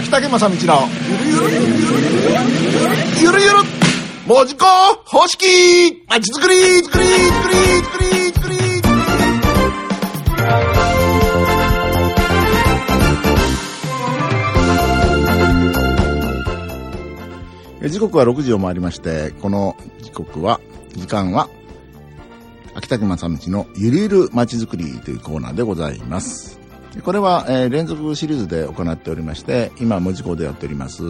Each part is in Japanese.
秋竹正道のゆるゆるゆるゆるゆる文字工方式まちづくりづくりづくりづくりづくりえ時刻は6時を回りまして、この時刻は、時間は、秋田県正道のゆるゆるまちづくりというコーナーでございます。これは、えー連続シリーズで行っておりまして、今、文字工でやっております、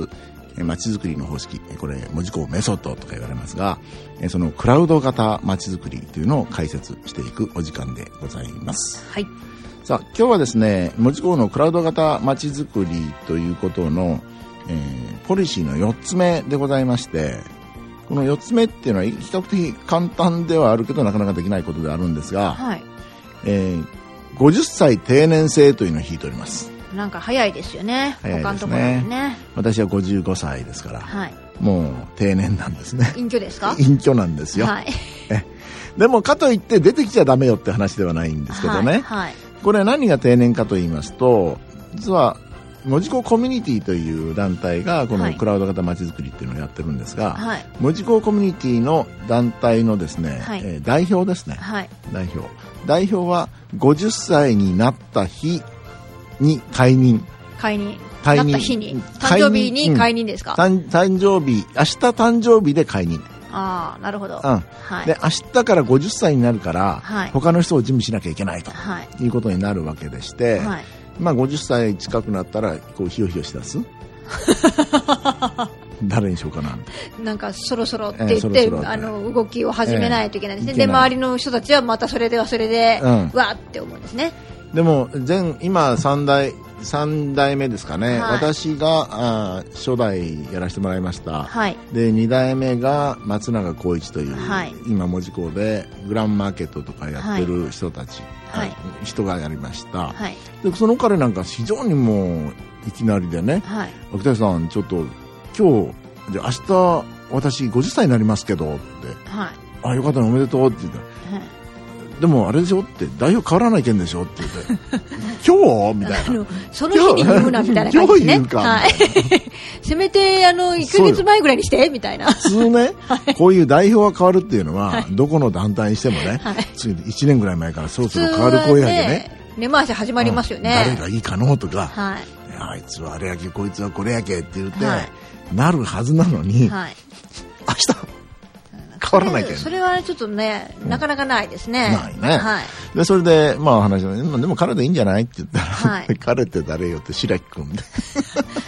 えーまちづくりの方式、これ、文字工メソッドとか言われますが、えーそのクラウド型まちづくりというのを解説していくお時間でございます。はい。さあ、今日はですね、文字工のクラウド型まちづくりということの、えーポリシーの4つ目でございまして、この4つ目っていうのは比較的簡単ではあるけどなかなかできないことであるんですが、はい。えー50歳定年制というのを引いております。なんか早いですよね。早いですね他のとこね。私は55歳ですから、はい。もう定年なんですね。隠居ですか？隠居なんですよ。はい。でもかといって出てきちゃダメよって話ではないんですけどね。はい。はい。これは何が定年かと言いますと、実は、文字工コミュニティという団体が、こはいのクラウド型まちづくりっていうのをやってるんですが、はい。文字工コミュニティの団体のですね、はいえー代表ですね。はい。代表。代表は50歳になった日に解任。解任。解任なった日に。うん誕生日に解任ですか、誕誕生日、明日誕生日で解任。ああ、なるほど。うん。はい。で、明日から50歳になるから、はい他の人を準備しなきゃいけないとはい。いうことになるわけでして、はい。まあ50歳近くなったら、こう、ひよひよしだす 誰にしようかな。なんかそろそろってええ言って、そろそろって。あの動きを始めないといけないですね、でええいけない周りの人たちはまたそれではそれで、うんわーって思うんですね。でも、前、今3代、三代目ですかね。はい。私があー初代やらせてもらいました。はい。で、2代目が松永光一という、はい。今文字工でグランマーケットとかやってる人たち、はい。あ人がやりました。はい。で、その彼なんか非常にもう、いきなりでね、はい。秋田さん、ちょっと、今日、じゃあ明日、私50歳になりますけど、って、はい。あ、よかったね、おめでとうって言った。ら、はい。でもあれでしょ？って、代表変わらないけんでしょ？って言って、今日？みたいな。その日に言うなみたいな感じね。今日言うか？はい、せめてあの1ヶ月前ぐらいにしてみたいな。普通ね、こういう代表が変わるっていうのは、はい。どこの団体にしてもね、はい。次1年ぐらい前からそろそろ変わる声やけね。ね根回し始まりますよね、うん。誰がいいかのとか、はい。いやあいつはあれやけ、こいつはこれやけって言って、はいなるはずなのに、はい明日、変わらないけん。それはちょっとね、なかなかないですね。ないねはい。で、それで、まあ話して、まあでも彼でいいんじゃないって言ったら、はい 彼って誰よって白木君で。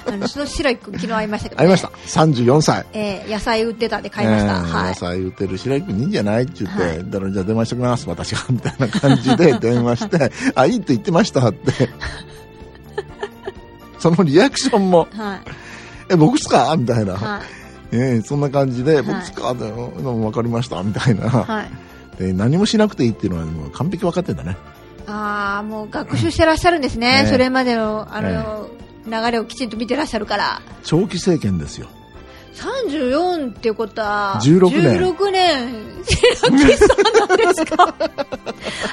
あの、その白井君昨日会いましたけど、ね。会いました。。34歳。えー野菜売ってたんで買いました。えーはい。野菜売ってる白木君いいんじゃないって言って、はいだからじゃあ電話してきます、私が、みたいな感じで 電話して、あ、いいって言ってましたって。そのリアクションも、はい。え、僕っすか？みたいな。はい。えーそんな感じで、い僕っすか？でも分かりました、みたいな。はい。で何もしなくていいっていうのはもう完璧分かってんだね。ああ、もう学習してらっしゃるんですね。ねそれまでの、あの、流れをきちんと見てらっしゃるから。長期政権ですよ。34っていうことは、16年16年、なんですか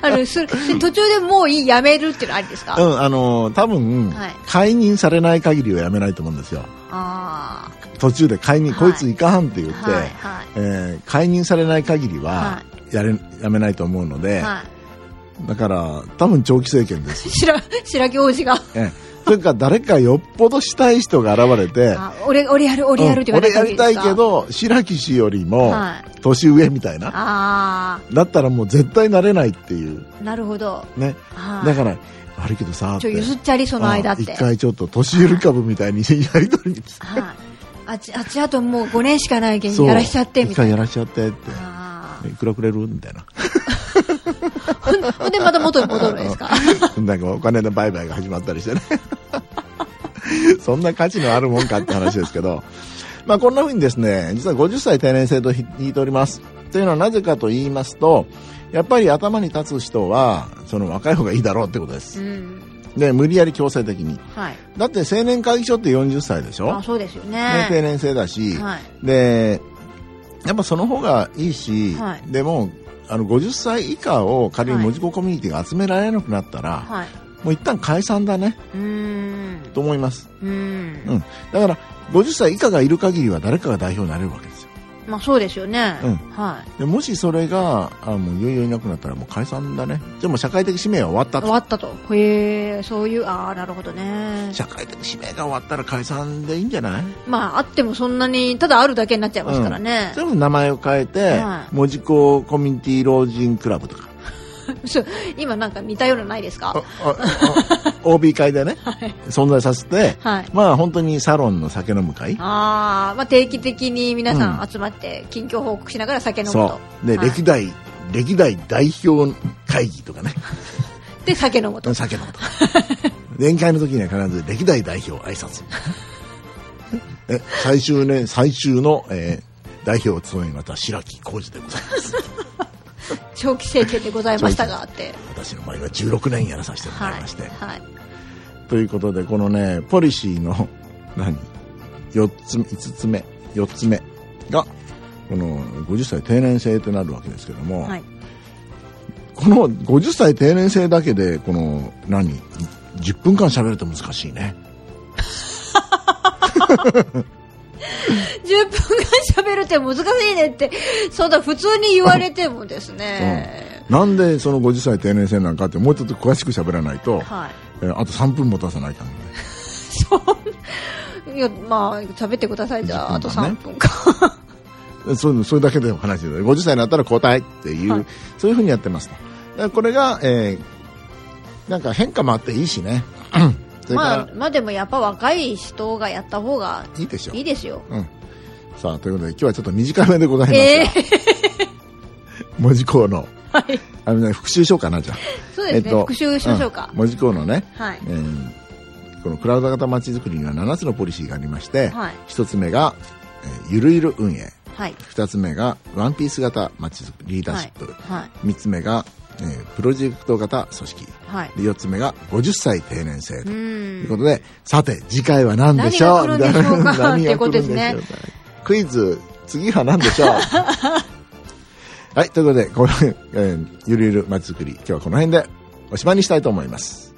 あの、それ、で途中でもういい、やめるっていうのはありですか、うん、あのー多分、はい解任されない限りはやめないと思うんですよ。あ途中で解任、はいこいついかんって言って、あ、はい、はい。えー解任されない限りはは、やれ、やめないと思うので、はい。だから、多分長期政権です。白、白木王子が。ええそれから誰かよっぽどしたい人が現れて、あ俺、俺やる、俺やるってうん言われた俺やりたいけど、白木氏よりもは年上みたいな。あだったらもう絶対なれないっていう。あ、なるほど。ね。はいだから、悪いけどさ、ちょ、譲っちゃり、その間って。うん一回ちょっと年寄り株みたいにやりとりはい。あっち、あっちあともう5年しかないけん、そうやらしちゃって、み一回やたいな。らしちゃってって。あいくらくれるみたいな。ほんで、また元に戻るんですか？なんかお金の売買が始まったりしてね。そんな価値のあるもんかって話ですけど。まあこんな風にですね、実は50歳定年制と引いております。というのはなぜかと言いますと、やっぱり頭に立つ人は、その若い方がいいだろうってことです。うん。で、無理やり強制的に。はい。だって青年会議所って40歳でしょ？あ、そうですよね、定ね。年制だし、はい。で、やっぱその方がいいし、はいでも、あの、50歳以下を仮にはい文字工コミュニティが集められなくなったら、はい。もう一旦解散だね、うーん。と思います。うんん。だから、50歳以下がいる限りは誰かが代表になれるわけですよ。まあそうですよね。うんはでもしそれが、あもういよいよいなくなったらもう解散だね。でも社会的使命は終わったい。と終わったと。へえ、そういう、ああ、なるほどね。社会的使命が終わったら解散でいいんじゃない？まああってもそんなに、ただあるだけになっちゃいますからね。全部名前を変えて、はい門司港コミュニティ老人クラブとか、そう 今なんか似たようなのないですあか OB 会でね、存在させて、はい。まあ本当にサロンの酒飲む会ああ、まあ定期的に皆さうん集まって近況報告しながら酒飲むと。そう。で、はい歴代、歴代代表会議とかね、で酒飲むと。酒飲むとか。宴会の時には必ず歴代代表挨拶。え最終ね、最終の、えー代表を務めました白木浩二でございます。長期政権でございましたがって。私の場合は16年やらさせてもらいまして。はい。ということで、このね、ポリシーの、何 ?4 つ目、5つ目、4つ目が、この50歳定年制となるわけですけども、はい。この50歳定年制だけで、この、何 ?10 分間喋ると難しいね。10分って難しいねって、そうだ、普通に言われてもですね。なんでその50歳定年制なんかってもうちょっと詳しく喋らないと、はい。えーあと3分持たさないかんね。そう。いや、まあ、喋ってください。じゃあ、あと10 3分か。で そうそれだけで話してる。50歳になったら交代っていう、はいそういうふうにやってますと。これが、えーなんか変化もあっていいしね。まあ、まあでもやっぱ若い人がやった方がいいでしょういいですよ。うん。さあ、ということで今日はちょっと短めでございますが、ええ文字工の、はい。あのね、復習しようかな、じゃあ。そうですね。復習しましょうかん。文字工のね、はい。えーこのクラウド型まちづくりには7つのポリシーがありまして、はい。1つ目が、えーゆるゆる運営。はい。2つ目が、ワンピース型まちづくり、リーダーシップ。はい。3つ目が、えープロジェクト型組織。はい。で4つ目が、50歳定年制うという。ことで、さて、次回は何でしょう？何が来るんでしょうか？みたいなっていうことですね何が来るんでしょうか？クイズ、次は何でしょう はい、ということで、この、えーゆるゆるまちづくり、今日はこの辺でおしまいにしたいと思います。